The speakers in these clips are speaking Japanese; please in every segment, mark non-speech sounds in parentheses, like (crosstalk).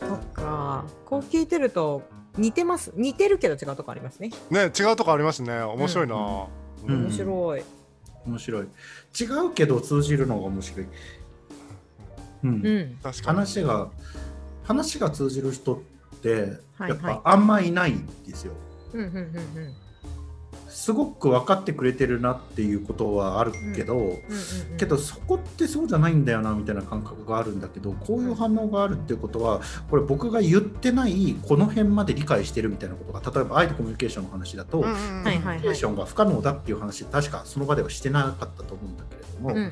そっか。こう聞いてると似てます。似てるけど違うとこありますね。ね違うとこありますね。面白いな、うん。面白い、面白い。違うけど通じるのが面白い、うん。うん。確かに。話が話が通じる人ってはい。やっぱあんまいないんですよ、うんうんうんうんすごく分かってくれてるなっていうことはあるけど、けどそこってそうじゃないんだよなみたいな感覚があるんだけどこういう反応があるっていうことはこれ僕が言ってないこの辺まで理解してるみたいなことが例えば愛とコミュニケーションの話だと、うんコミュニケーションが不可能だっていう話確かその場ではしてなかったと思うんだけれども、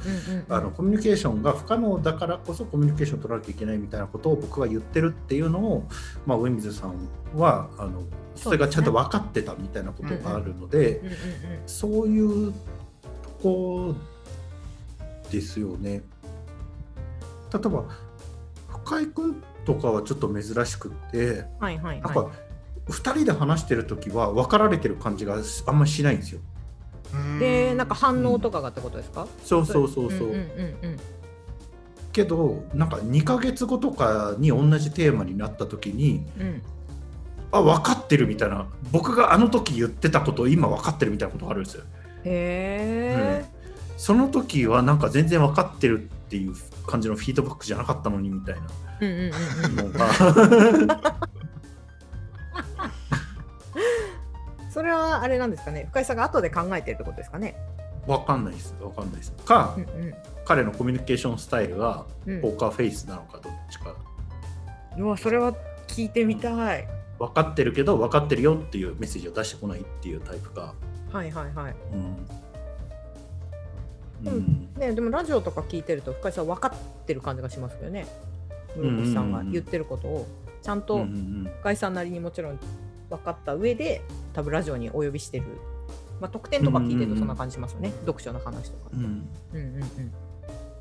あのコミュニケーションが不可能だからこそコミュニケーションを取らなきゃいけないみたいなことを僕が言ってるっていうのを、まあ、上水さんはあのそれがちゃんと分かってたみたいなことがあるので。うんうんそういうとこですよね。例えば深井君とかはちょっと珍しくってはいはいはい。なんか2人で話してる時は分かられてる感じがあんまりしないんですよ。うん。でなんか反応とかがってことですか、そうそうそうそう。んうんうんけどなんか2ヶ月後とかに同じテーマになった時にうんうん。あ分かってるみたいな僕があの時言ってたことを今分かってるみたいなことがあるんですよ。へえ、その時はなんか全然分かってるっていう感じのフィードバックじゃなかったのにみたいな。うんうんうんうん。のが。(laughs) それはあれなんですかね？深井さんが後で考えてるってことですかね？わかんないです。わかんないです。か、うんうん。彼のコミュニケーションスタイルがうん。ポーカーフェイスなのかどっちか。うわそれは聞いてみたい分かってるけど分かってるよっていうメッセージを出してこないっていうタイプか。はいはいはい。うん、ううん。んねでもラジオとか聞いてると深井さん分かってる感じがしますけどね。室越さんが言ってることを。ちゃんうんとうん。深井さんなりにもちろん分かった上で多分ラジオにお呼びしてる。まあ特典とか聞いてるとそんな感じしますよね、読書の話とか、うん。うんうんうん。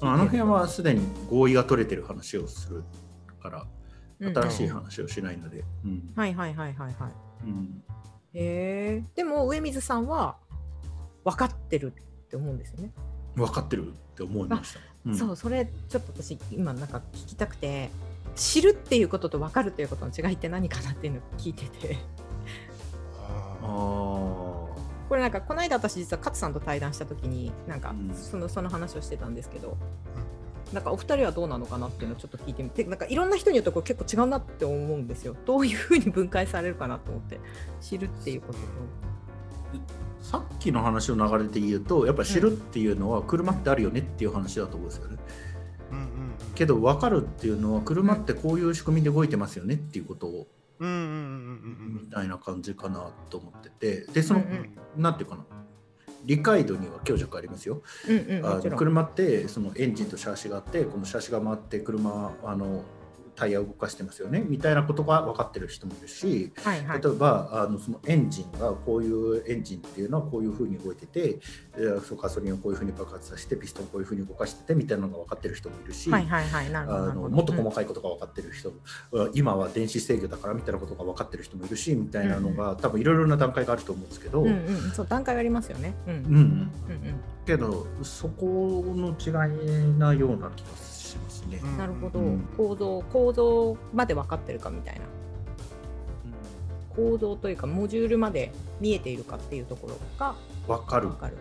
あの辺はすでに合意が取れてる話をするから。うん新しい話をしないので、うん。はいはいはいはいはい。うん。へえでも上水さんは分かってるって思うんですよね、分かってるって思いました、うん。そうそれちょっと私今なんか聞きたくて。知るっていうことと分かるということの違いって何かなっていうのを聞いてて。ああー。これなんかこの間私実は勝さんと対談した時になんかうん。そのその話をしてたんですけど、なんかお二人はどうなのかなっていうのをちょっと聞いてみてなんかいろんな人によってこれ結構違うなって思うんですよ。どういうふうに分解されるかなと思って知るっていうことと。さっきの話の流れで言うとやっぱ知るっていうのは車ってあるよねっていう話だと思うんですよね。ーうんうんけど分かるっていうのは車ってこういう仕組みで動いてますよねっていうことをうんうんうんうんみたいな感じかなと思ってて。でその、うんうんていうかな理解度には強弱ありますよ。うんうんあの車ってそのエンジンとシャーシがあってこのシャーシが回って車あのタイヤを動かしてますよね。みたいなことが分かってる人もいるしはいはい。例えばあのそのエンジンがこういうエンジンっていうのはこういうふうに動いててえーそうガソリンをこういうふうに爆発させてピストンをこういうふうに動かしててみたいなのが分かってる人もいるし、はいはいはい。なるほどあのもっとうん細かいことが分かってる人、今は電子制御だからみたいなことが分かってる人もいるしみたいなのが、多分いろいろな段階があると思うんですけど、うんうんそう段階がありますよね。うん。うん。うんうん。けどそこの違いなような気がしますね。なるほど、うん。構造構造まで分かってるかみたいな。構造というかモジュールまで見えているかっていうところが分かる。分かる、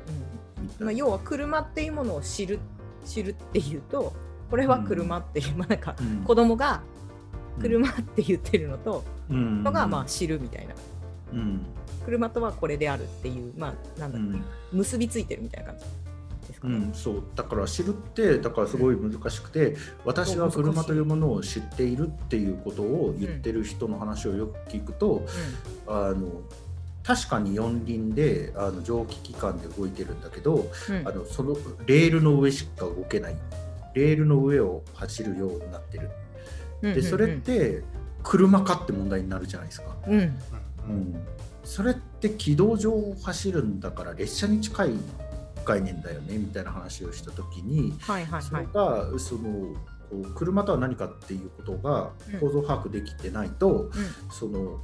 うん。まあ。要は車っていうものを知る知るっていうとこれは車っていう、まあなんかうん。子供が車って言ってるのと、うん。のがまあ知るみたいな。うん。車とはこれであるっていうまあなんだろう、うん。結びついてるみたいな感じですか？ね、うん、そう。だから知るってだからすごい難しくて、私は車というものを知っているっていうことを言ってる人の話をよく聞くと、あの確かに四輪であの蒸気機関で動いてるんだけど、うん。うんあのそのレールの上しか動けない。レールの上を走るようになってる。うんでそれって車かって問題になるじゃないですか、うん。うん。うん、それって軌道上を走るんだから列車に近い概念だよねみたいな話をした時にはいはいそれはいがそのこう車とは何かっていうことがうん。構造把握できてないと、うん。その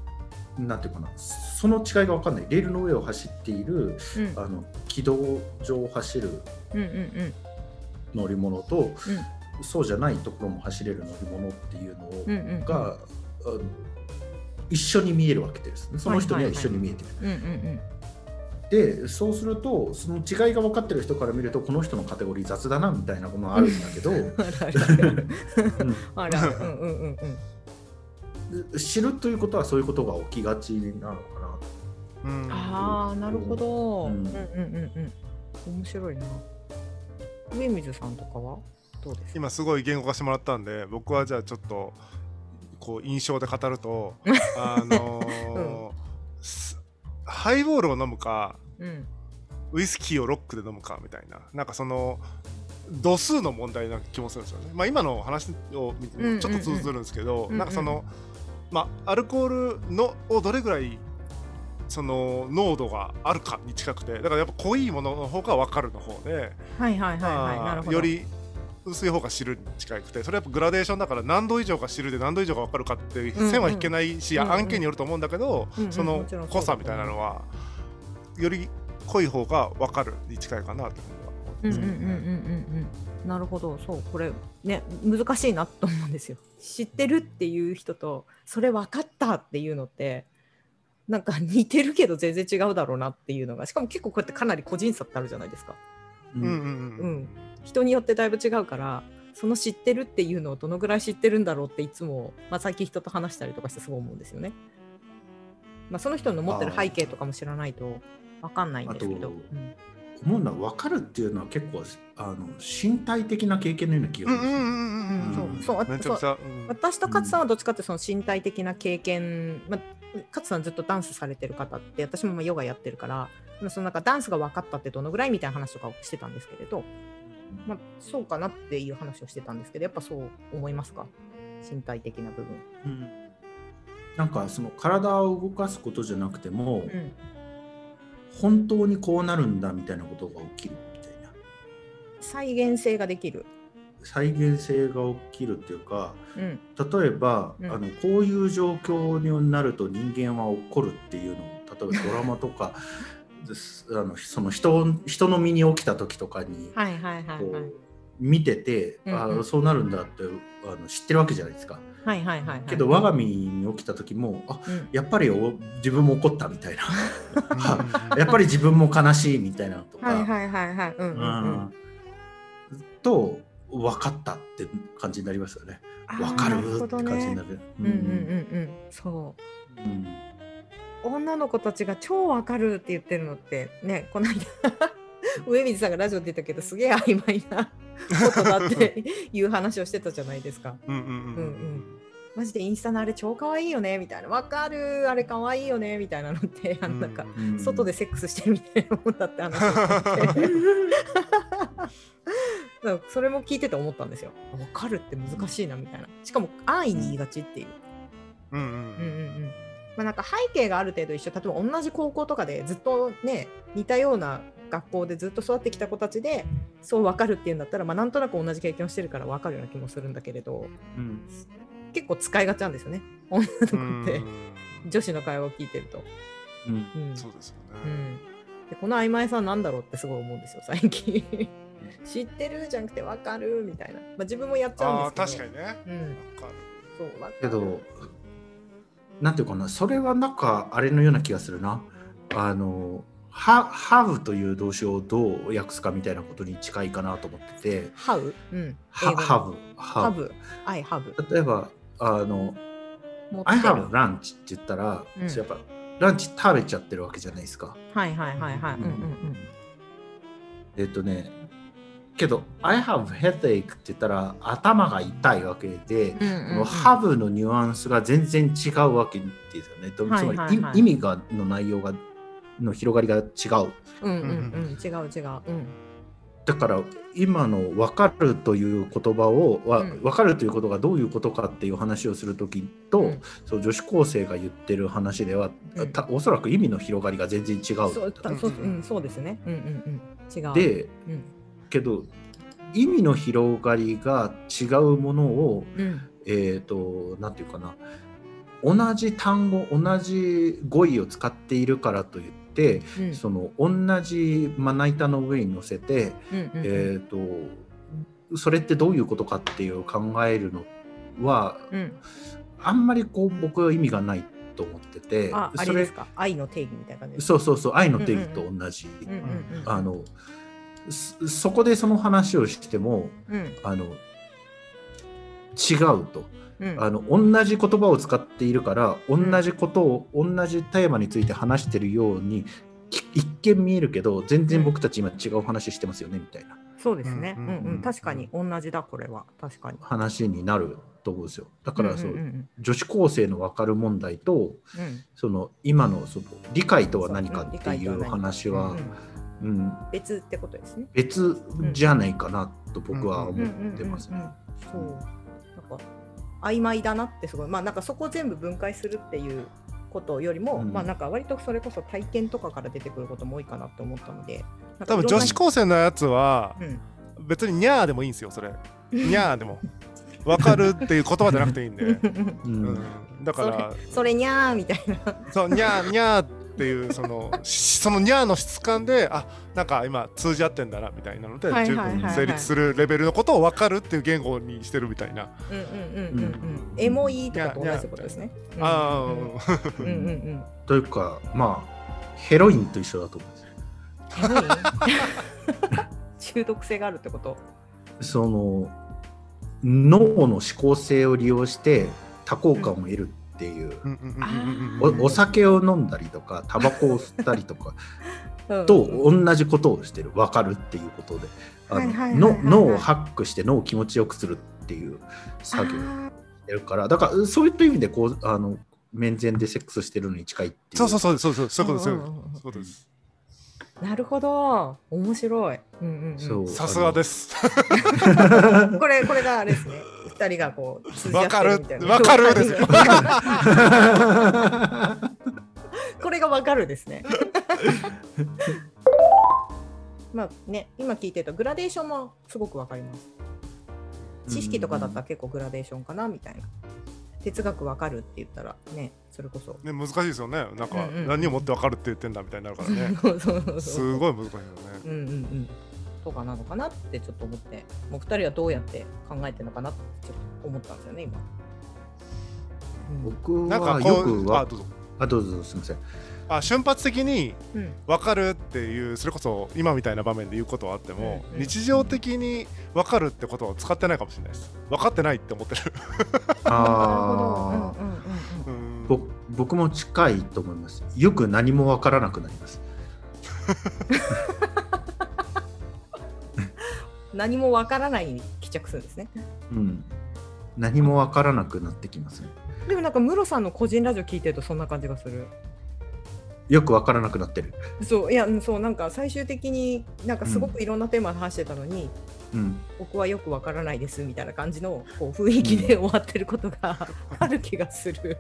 なんていうかなその違いが分かんない。レールの上を走っているうん。あの軌道上を走るうんうんうん。乗り物と、そうじゃないところも走れる乗り物っていうのをうんうんうん。一緒に見えるわけですね。その人には一緒に見えてる。うんうんでそうするとその違いが分かってる人から見るとこの人のカテゴリー雑だなみたいなこともあるんだけど、知るということはそういうことが起きがちなのかな。うん。ああなるほど、う、うん。んうんうんうん。面白いな。上水さんとかは？どうですか？今すごい言語化してもらったんで僕はじゃあちょっとこう印象で語ると (laughs) あのーすハイボールを飲むかうん。ウイスキーをロックで飲むかみたいな。なんかその度数の問題な気もするんですよね。まあ、今の話を見てもちょっと通ずるんですけど、うんうんなんかその、まあ、アルコールのをどれぐらいその濃度があるかに近くてだからやっぱ濃いものの方が分かるの方で、はいはいはいはい。なまるほど。あより薄い方が汁に近くてそれはやっぱグラデーションだから何度以上が汁で何度以上が分かるかっていう線は引けないし、うんうん案件によると思うんだけど、うんうんその濃さみたいなのはより濃い方が分かるに近いかなとうんうん思いますうんうんうんうん。なるほど。そう。これね難しいなと思うんですよ。知ってるっていう人とそれ分かったっていうのってなんか似てるけど全然違うだろうなっていうのがしかも結構こうやってかなり個人差ってあるじゃないですか、うん。うんうんううんん、人によってだいぶ違うからその知ってるっていうのをどのぐらい知ってるんだろうっていつも、まあ、最近人と話したりとかしてすごい思うんですよね。まあ、その人の持ってる背景とかも知らないと分かんないんですけど。思うのは分かるっていうのは結構あの身体的な経験のような気がす私と勝さんはどっちかってその身体的な経験、まあ、勝さんずっとダンスされてる方って私もまあヨガやってるからまあそのなんかダンスが分かったってどのぐらいみたいな話とかをしてたんですけれど、まあ、そうかなっていう話をしてたんですけどやっぱそう思いますか？身体的な部分。うん。なんかその体を動かすことじゃなくても、うん。本当にこうなるんだみたいなことが起きるみたいな。再現性ができる。再現性が起きるっていうかうん。例えば、うん。あのこういう状況になると人間は怒るっていうのを例えばドラマとかあのその人人の身に起きた時とかにはいはいはいはい。こう見てて、うんうんあそうなるんだってあの知ってるわけじゃないですか。はいはいはいはい。けど我が身に起きた時もあうんやっぱりお自分も怒ったみたいなうん (laughs) やっぱり自分も悲しいみたいなのとか、はいはいはいはい。うんうんうん。うんと分かったって感じになりますよね。分かるって感じにねなる。うんうんうんうん。そう。うん女の子たちが超わかるって言ってるのってねこの間 (laughs) 上水さんがラジオで言ったけどすげえ曖昧なことだって (laughs) いう話をしてたじゃないですか。うんうんうん。うんうん。マジでインスタのあれ超可愛いよねみたいな。わかる。あれ可愛いよねみたいなのってあのなんか、うん外でセックスしてるみたいなもんだって話をしてて。(laughs) それも聞いてて思ったんですよ。わかるって難しいなみたいな。しかも安易に言いがちっていう。うんうん。うんうんうんまあ、なんか背景がある程度一緒。例えば同じ高校とかでずっとね似たような学校でずっと育ってきた子たちでそう分かるっていうんだったら、まあ、なんとなく同じ経験をしてるから分かるような気もするんだけれどうん。結構使いがちなんですよね。女の子うん。って女子の会話を聞いてると。うん。うん。そうですようね。ん、でこの曖昧さなんだろうってすごい思うんですよ最近。知ってる？じゃなくて分かる？みたいな、まあ、自分もやっちゃうんですけど。確かにね。うん、わかる。そう分かる。けどなんていうかなそれはなんかあれのような気がするな。あのハハブという動詞をどう訳すかみたいなことに近いかなと思ってて、ハウ、うん、ハハブハハブ、アイハブ。ブ例えばあの I る have lunch って言ったら、うんやっぱランチ食べちゃってるわけじゃないですか。はいはいはいはい。うんうんうん。えっとね、けど I have headache って言ったら頭が痛いわけで、うんうんうんこの have のニュアンスが全然違うわけですよね。とつまり、はいはい意味がの内容がの広がりが違う。うんうんうん。違う違う。うん。だから今の分かるという言葉を、わうん分かるということがどういうことかっていう話をするときと、うんそう女子高生が言ってる話では、うんたおそらく意味の広がりが全然違う。そうたそううんそうですね。うんうんうん。違う。、でうんけど意味の広がりが違うものをうん。えっ、となんていうかな。同じ単語同じ語彙を使っているからといって、うん。その同じまな板の上に乗せて、うんうんうん。えー、とそれってどういうことかっていう考えるのはうん。あんまりこう僕は意味がないと思っててれれですか？愛の定義みたいな感じそうそうそう愛の定義と同じ、うんうんそそこでその話をしてもうん。あの違うと。うん。あの同じ言葉を使っているから同じことを、同じテーマについて話してるようにき一見見えるけど全然僕たち今違う話してますよねみたいな。そうですね。ううんんうん、確かに同じだこれは。確かに。話になると思うんですよ。だからそう、んんん女子高生の分かる問題とうん。その今のその理解とは何かっていう話は、別ってことですね。別じゃないかなと僕は思ってますね。そう。なんか曖昧だなってすごい。まあなんかそこを全部分解するっていうことよりも、うんまあなんか割とそれこそ体験とかから出てくることも多いかなと思ったので。多分女子高生のやつはうん別にニャーでもいいんですよそれ (laughs) ニャーでも分かるっていう言葉じゃなくていいんで、(laughs) ううんん、だからそれにゃーみたいな。そうニャーニャーっていうそのしそのニャーの質感であなんか今通じ合ってんだなみたいなのではい十分成立するレベルのことを分かるっていう言語にしてるみたいな、うんうんうんうんうん。エモいとかと同じことですね。あうんあうんうんうん。というかまあヘロインと一緒だと思うんですよ。(laughs) 中毒性があるってこと？その脳の思考性を利用して多幸感を得るっていう、おお酒を飲んだりとかタバコを吸ったりとか (laughs) う。んと同じことをしてる。分かるっていうことで。脳をハックして脳を気持ちよくするっていう作業をしてるから。だからそういった意味でこうあの面前でセックスしてるのに近いっていう。そうそうそうそうそう。そうそうです。なるほど。面白い、うんうんうん、そう。さすがです。(laughs) これこれがあれですね二人がこうわかる。(laughs) わかるです。よ (laughs) これがわかるですね。(laughs) まあね今聞いてるとグラデーションもすごくわかります。知識とかだったら結構グラデーションかなみたいな。哲学わかるって言ったらねそれこそ。ね難しいですよね。なんか何をもって分かるって言ってんだみたいになるからね。すごい難しいよね。うんうんうんとかなのかなってちょっと思ってもう二人はどうやって考えてるのかなってちょっと思ったんですよね今、うん。僕なんかはよくわあどうぞ。あどうぞどうぞすみません。あ瞬発的にうん。分かるっていうそれこそ今みたいな場面で言うことはあっても、うんうん。日常的に分かるってことを使ってないかもしれないです。分かってないって思ってる。あー。(laughs) なるほど。うんうんうんうん。うん。ぼ僕も近いと思います。よく何もわからなくなります (laughs) 何もわからないに帰着するんですね。うん。何もわからなくなってきますねでもなんかムロさんの個人ラジオ聞いてるとそんな感じがする。よくわからなくなってる。そういやうんそうなんか最終的になんかすごくいろんなテーマで話してたのに、うん。僕はよくわからないですみたいな感じのこう雰囲気で終わってることが (laughs) ある気がする。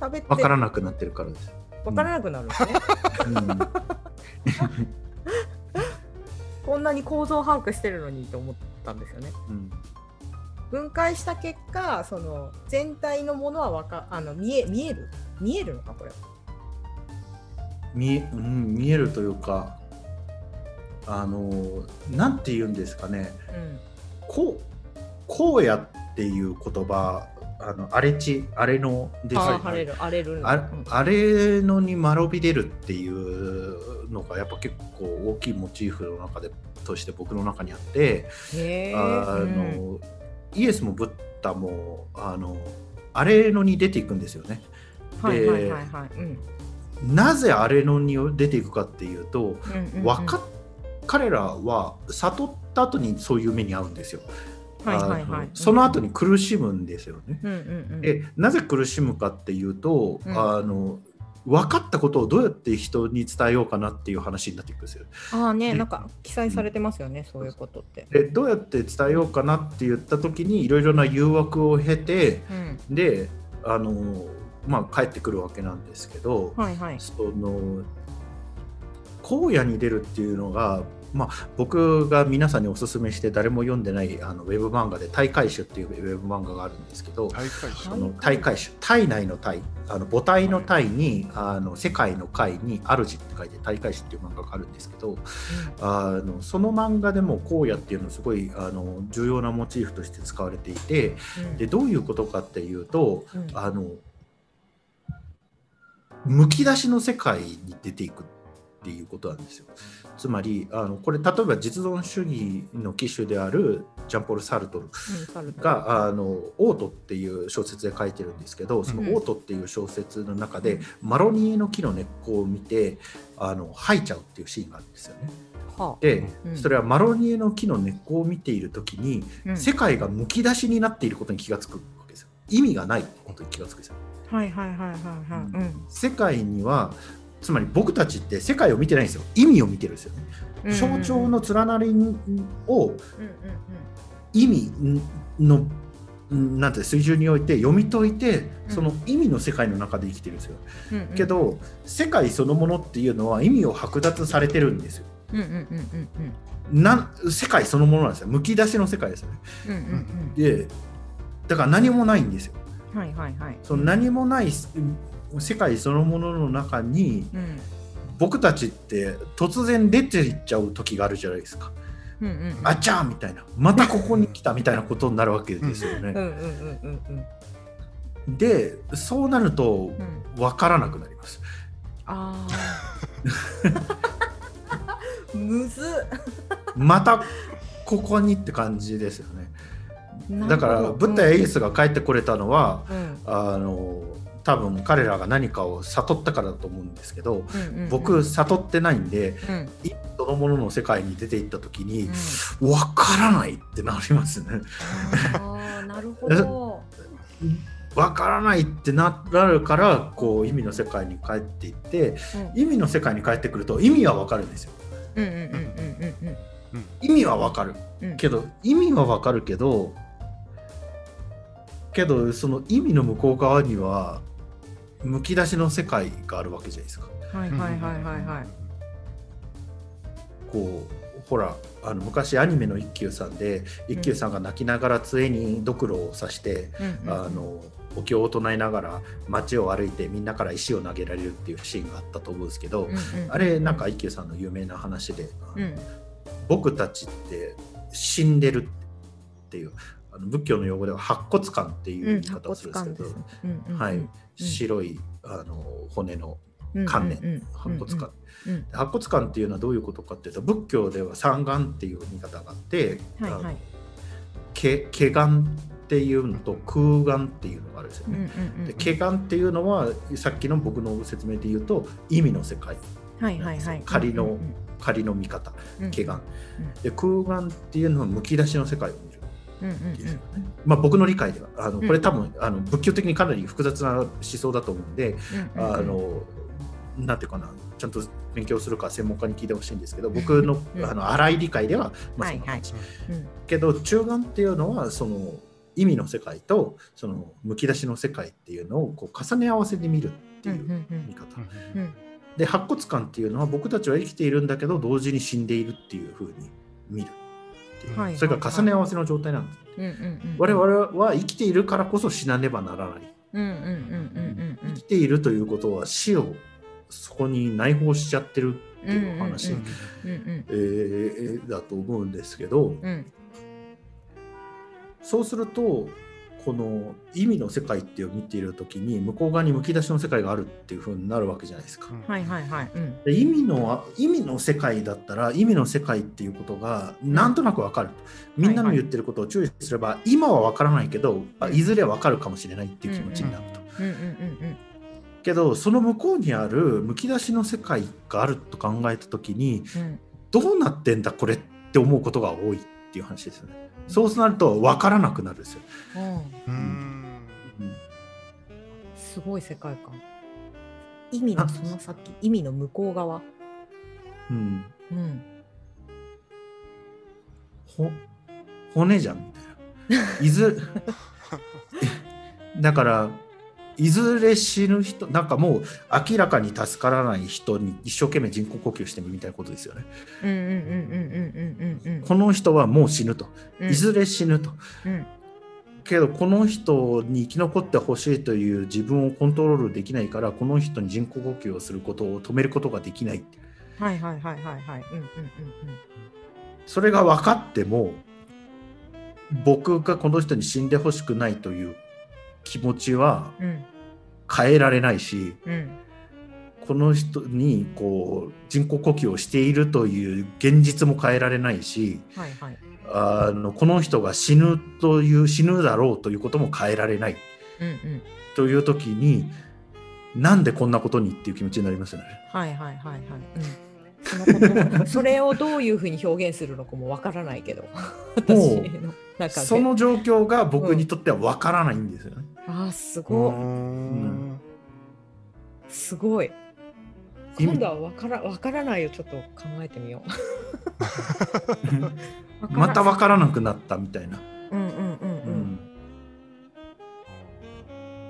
喋って。わからなくなってるからです、わからなくなるんですね、うん (laughs) こんなに構造把握してるのにと思ったんですよね。うん。分解した結果その全体のものはわかあの見え見える？見えるのかこれ。見えうん、見えるというかあのなんて言うんですかね。うん。こう荒野っていう言葉あの荒れ地荒れのですあー晴れる荒れる。あれのに間延び出るっていうのがやっぱ結構大きいモチーフの中でとして僕の中にあってあうん。の、イエスもブッダもあのあれのに出ていくんですよね。はいはいはいはい。うん。なぜあれのに出ていくかっていうと、うんうんうん。わかっ彼らは悟った後にそういう目に遭うんですよ。はいはいはい。あのその後に苦しむんですよね。うんうんうん。でなぜ苦しむかっていうと、うん。あの分かったことをどうやって人に伝えようかなっていう話になっていくんですよ。ああねでなんか記載されてますよねそういうことって。でどうやって伝えようかなって言った時にいろいろな誘惑を経てうん。であの、まあ、帰ってくるわけなんですけど、はいはい。その荒野に出るっていうのがまあ、僕が皆さんにおすすめして誰も読んでないあのウェブ漫画で「大海種」っていうウェブ漫画があるんですけど大会種体内の体あの母体の体に、あの世界の界に主って書いて大海種っていう漫画があるんですけどあのその漫画でも荒野っていうのはすごいあの重要なモチーフとして使われていてうん。でどういうことかっていうとうん。あのむき出しの世界に出ていくっていうことなんですよ。つまりあのこれ例えば実存主義の機種であるジャンポール・サルトルが「あのオート」っていう小説で書いてるんですけどその「うんオート」っていう小説の中で、マロニエの木の根っこを見てあの吐いちゃうっていうシーンがあるんですよね。はあで、うんそれはマロニエの木の根っこを見ている時に、うん世界がむき出しになっていることに気がつくわけですよ。意味がないことに気がつくんですよ。はいはいはいはいはいうん世界にはつまり僕たちって世界を見てないんですよ意味を見てるんですよね。うん象徴の連なりをうんうん意味のなんて水準において読み解いてうんその意味の世界の中で生きてるんですよ。うんうんけど世界そのものっていうのは意味を剥奪されてるんですよ。うんうんうんうんうんなん世界そのものなんですよ。むき出しの世界ですよね。うんうんでだから何もないんですよ。うんはいはいはいその何もない世界そのものの中にうん。僕たちって突然出ていっちゃう時があるじゃないですか。うんうんうん。あちゃーみたいな。またここに来たみたいなことになるわけですよね。でそうなるとうん。分からなくなります。あー。むずっ。またここにって感じですよね。だからブッダやイエスが帰ってこれたのは、うん。あの多分彼らが何かを悟ったからだと思うんですけど、うんうんうん。僕悟ってないんでうん。一そのものの世界に出ていった時にうん。分からないってなりますね。なるほど。(laughs) 分からないってなるからこう意味の世界に帰っていって意味の世界に帰ってくると意味は分かるんですよ。うんうんうんうんうん意味は分かる。うん。けど意味は分かるけどけどその意味の向こう側にはむき出しの世界があるわけじゃないですか。はいはいはいはいはい。こうほらあの昔アニメの一休さんで一休さんが泣きながら杖にドクロを刺して、うんうん。あのお経を唱えながら街を歩いてみんなから石を投げられるっていうシーンがあったと思うんですけど、うんうんあれなんか一休さんの有名な話で、うん。僕たちって死んでるっていうあの仏教の用語では白骨感っていううん言い方をするんですけど、うんうん。はい、白いあの骨の観念、うんうんうん白骨感、うん。白骨感っていうのはどういうことかっていうと仏教では三眼っていう見方があって、はいはい。け毛眼っていうのと空眼っていうのがあるんですようんうんね。うん。で毛眼っていうのはさっきの僕の説明で言うと意味の世界。はいはいはい。仮のうん仮の見方。うん毛眼、で空眼っていうのはむき出しの世界。を見まあ僕の理解ではあのうん。これ多分あの仏教的にかなり複雑な思想だと思うんで、あのなんていうかなちゃんと勉強するか専門家に聞いてほしいんですけど僕のうん。あの粗い理解では、まあはいはいそんな感じ。うん。けど中眼っていうのはその意味の世界とそのむき出しの世界っていうのをこう重ね合わせて見るってうんいううん。見方、うんうんで白骨感っていうのは僕たちは生きているんだけど同時に死んでいるっていうふうに見るっていう、はいそれから重ね合わせの状態なんです、うんうんうん我々は生きているからこそ死なねばならない。生きているということは死をそこに内包しちゃってるっていう話、だと思うんですけど、うん。そうするとこの意味の世界っていうのを見ている時に向こう側にむき出しの世界があるっていう風になるわけじゃないですか。はいはいはい。うん。で意味の意味の世界だったら意味の世界っていうことがなんとなくわかる、みんなの言ってることを注意すれば、今はわからないけどあいずれわかるかもしれないっていう気持ちになると。うんうんうん。けどその向こうにあるむき出しの世界があると考えた時にうん。どうなってんだこれって思うことが多いっていう話ですよね。そうなると分からなくなるんですよ。うんうーんすごい世界観意味のその先意味の向こう側うん、うんほ骨じゃんみたいな。いず (laughs) だからいずれ死ぬ人なんかもう明らかに助からない人に一生懸命人工呼吸してみるみたいなことですよね。うんうんうんうんうんうんうんこの人はもう死ぬと、うん。いずれ死ぬと。うん。けどこの人に生き残ってほしいという自分をコントロールできないからこの人に人工呼吸をすることを止めることができないはいはいはいはいはい。うんうん。それが分かっても僕がこの人に死んでほしくないという気持ちは変えられないしうん。この人にこう人工呼吸をしているという現実も変えられないしはいはい。あのこの人が死ぬという死ぬだろうということも変えられない。うんうん。という時になんでこんなことにっていう気持ちになりますよね。はいはいはいはい。うん。そのことそれをどういうふうに表現するのかもわからないけど。私の中でその状況が僕にとっては分からないんですよね。あーすうごい。ん。すごい。今度はわからわからないをちょっと考えてみよう。また分かからなくなったみたいな。うんうんうんううん、ん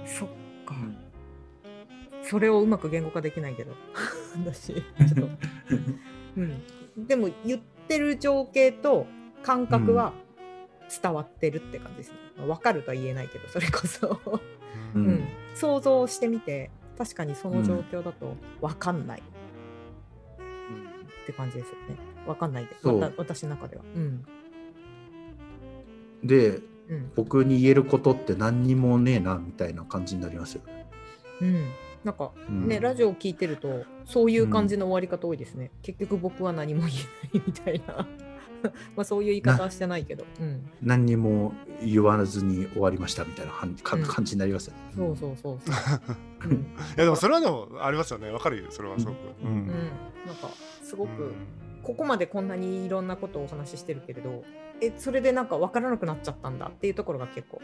そっか、それをうまく言語化できないけど。(laughs) 私ちょっと、(laughs) うん、でも言ってる情景と感覚は伝わってるって感じですね、まあ分かるとは言えないけどそれこそ、ううん。ん、想像してみて確かにその状況だと分かんない。って感じですよね。分かんないで。また私の中では。うん。でうん。僕に言えることって何にもねえなみたいな感じになりますよ。うん。なんかうん。ね、ラジオを聞いてるとそういう感じの終わり方多いですね、結局僕は何も言えないみたいな (laughs) まあそういう言い方はしてないけど、うん、何にも言わずに終わりましたみたいな感かうん。感じになりますよね。そうそうそうそう、うん。(laughs) いやでもそれはでもありますよね。わかるよそれはすごく、うん。うん、なんかすごくここまでこんなにいろんなことをお話ししてるけれどえそれでなんか分からなくなっちゃったんだっていうところが結構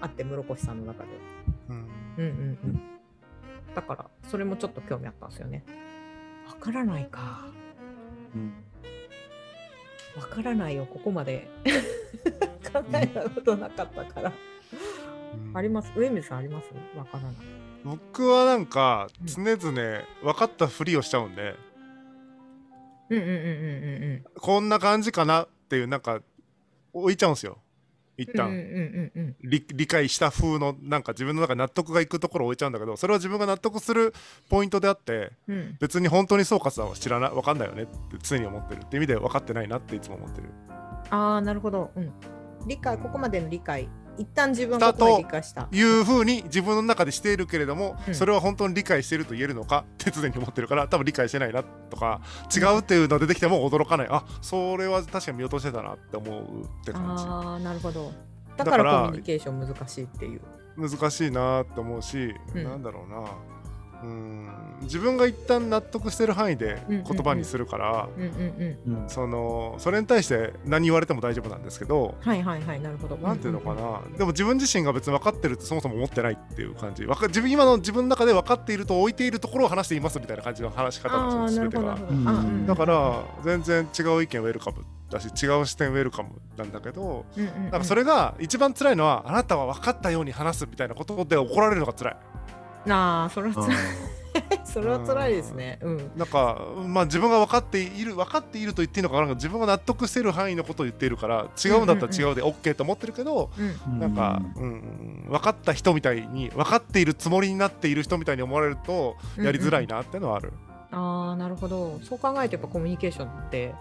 あって室越さんの中では。うん。うんうんうん、だからそれもちょっと興味あったんですよね。分からないか。うんわからないよここまで。(laughs) 考えたことなかったから、うん。あります？上水さんあります？わからない。僕はなんかうん。常々分かったふりをしちゃうんで、うんうんうんうんうん。こんな感じかなっていうなんか置いちゃうんですよ一旦、うんうんうんうん理理解した風のなんか自分の中に納得がいくところを置いちゃうんだけどそれは自分が納得するポイントであってうん。うん別に本当に総括は知らない分かんないよねって常に思ってるって意味で分かってないなっていつも思ってる。ああなるほど、うん、理解ここまでの理解一旦自分スタート。がここまで理解した。いう風に自分の中でしているけれども、うん。それは本当に理解していると言えるのか？って常に思ってるから多分理解してないなとか違うっていうの出てきても驚かない。あそれは確かに見落としてたなって思うって感じ。ああなるほど。だからコミュニケーション難しいっていう。難しいなって思うし、うん。なんだろうなうん。自分が一旦納得してる範囲で言葉にするから、そのそれに対して何言われても大丈夫なんですけどはいはいはいなるほど。なんていうのかな、でも自分自身が別に分かってるってそもそも思ってないっていう感じ。わか自分今の自分の中で分かっていると置いているところを話していますみたいな感じの話し方なんですよ全てが。だから全然違う意見ウェルカムだし違う視点ウェルカムなんだけどんかそれが一番辛いのはあなたは分かったように話すみたいなことで怒られるのが辛いああそれはあつらい。(laughs) それは辛いですね。うん。なんかまあ自分が分かっている分かっていると言っていいのかな？なんか自分が納得している範囲のことを言っているから違うんだったら違うで OK と思ってるけど、うん。ーなんか、うんうん分かった人みたいに分かっているつもりになっている人みたいに思われるとやりづらいなってのはある。ああなるほど。そう考えるとやっぱコミュニケーションって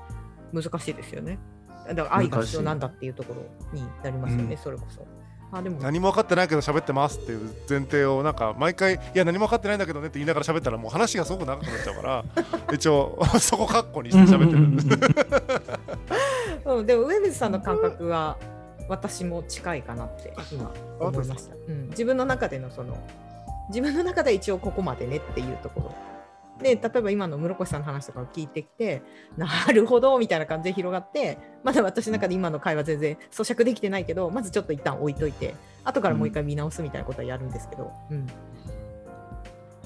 難しいですよね。だから愛が必要なんだっていうところになりますよね、うん。それこそあでも。何も分かってないけど喋ってますっていう前提をなんか毎回いや何も分かってないんだけどねって言いながら喋ったらもう話がすごく長くなっちゃうから (laughs) 一応そこカッコにして喋ってる。うん、で。も上水さんの感覚は私も近いかなって今思いました、うん、自分の中でのその自分の中で一応ここまでねっていうところで例えば今の室越さんの話とかを聞いてきてなるほどみたいな感じで広がってまだ私の中で今の会話全然咀嚼できてないけどまずちょっと一旦置いといて後からもう一回見直すみたいなことはやるんですけど、うん。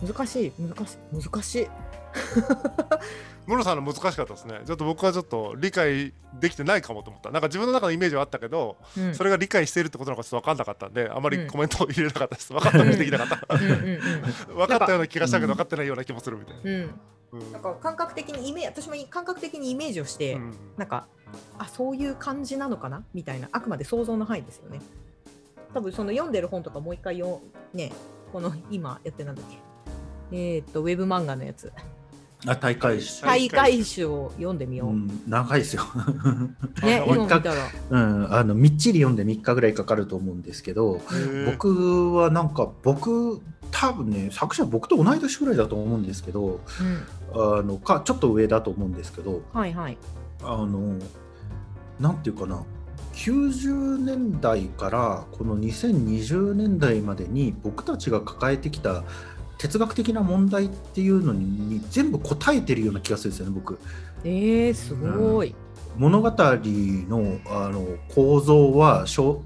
難しい難しい難しい。(laughs) ムロさんの難しかったですね。ちょっと僕はちょっと理解できてないかもと思った。なんか自分の中のイメージはあったけど、うん。それが理解しているってことなのかちょっと分かんなかったんであまりコメントを入れなかったです。分かったようにできなかった。分かったような気がしたけどうん分かってないような気もするみたいな、うん。うん。なんか感覚的にイメージ私も感覚的にイメージをして、うん。なんかあそういう感じなのかな？みたいな。あくまで想像の範囲ですよね。多分その読んでる本とかもう一回よねこの今やってなんだっけ？えーっとウェブ漫画のやつあ大会誌、はい大会種を読んでみよう、うん、長いですよ。ねあ今見たら。うん、あのみっちり読んで3日ぐらいかかると思うんですけど、僕はなんか僕多分ね作者僕と同い年ぐらいだと思うんですけどうん。あのかちょっと上だと思うんですけどはいはい。あのなんていうかな90年代からこの2020年代までに僕たちが抱えてきた哲学的な問題っていうのに全部答えてるような気がするんですよね僕。えー、すごい、物語のあの構造は少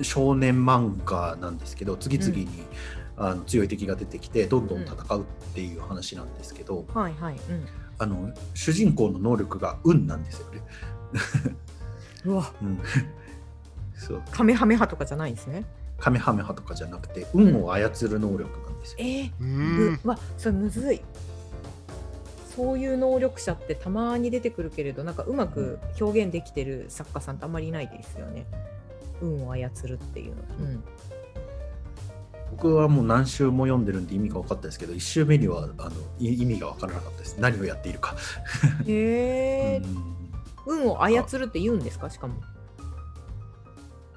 少年漫画なんですけど次々に、あの強い敵が出てきてどんどん戦うっていう話なんですけど、はいはい、あの主人公の能力が運なんですよね。うん、うわ。(laughs) うん、そう。カメハメハとかじゃないんですねカメハメハとかじゃなくて運を操る能力なんですよ。えー、ううんわそれむずい。そういう能力者ってたまに出てくるけれどなんかうまく表現できてる作家さんってあんまりいないですよね。運を操るっていうの、うん、僕はもう何週も読んでるんで意味が分かったですけど1週目にはあのい意味が分からなかったです。何をやっているか。へえ、うん。運を操るって言うんですか？しかも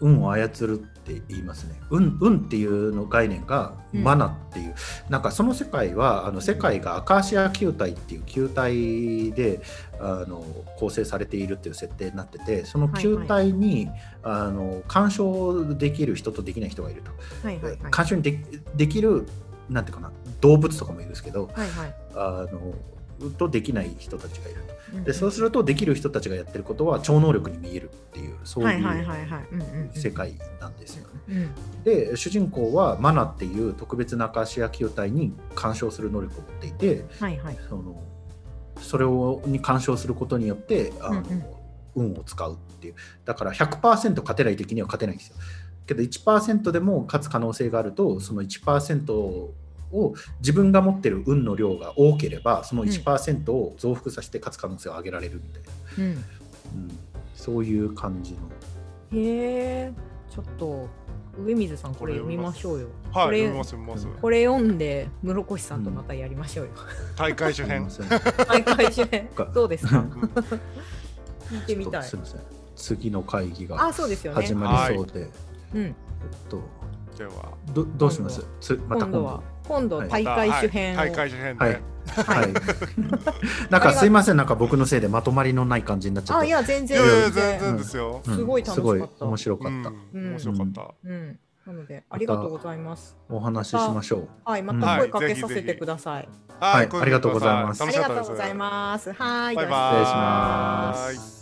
運を操るって言いますね。運運っていうの概念がうんマナっていう、なんかその世界はあの世界がアカーシア球体っていう球体であの構成されているっていう設定になっててその球体に、あの干渉できる人とできない人がいると。はいはいはい干渉にでできるなんていうかな動物とかもいるんですけどはいはいあのとできない人たちがいると。うんでそうするとできる人たちがやってることは超能力に見えるっていうそうはいう世界なんですよね。うんで主人公はマナっていう特別なアカシア球体に干渉する能力を持っていてはいはい。そのそれをに干渉することによってあの、うんうん。運を使うっていう。だから100%勝てない敵には勝てないんですよ。けど1%でも勝つ可能性があるとその1%を自分が持ってる運の量が多ければその1%を増幅させて勝つ可能性を上げられるみたいな、うん。うん、そういう感じの。へえ。ちょっと上水さんこれ読みましょうよ。はいこれ読みます読みます。これ読んで室越さんとまたやりましょうよ、大会周辺？すいません。大会周辺。どうですか？うん。聞いてみたい。すみません。次の会議があそうですよね。始まりそうで、うん。えっとでは。どどうします？つまた今度は今度はい。大会周辺を、はい。大会周辺で、はい。はい。(laughs) なんかすいません、なんか僕のせいでまとまりのない感じになっちゃっあて。いや全然。いやいや全然全然ですよ、うん。すごい楽しかった。すごい。面白かった。うん。面白かった、うん。なのでありがとうございます。お話ししましょう。はいまうん。た声かけはいさせてください、はい。ありがとうございます。ありがとうございます。はい失礼します。イ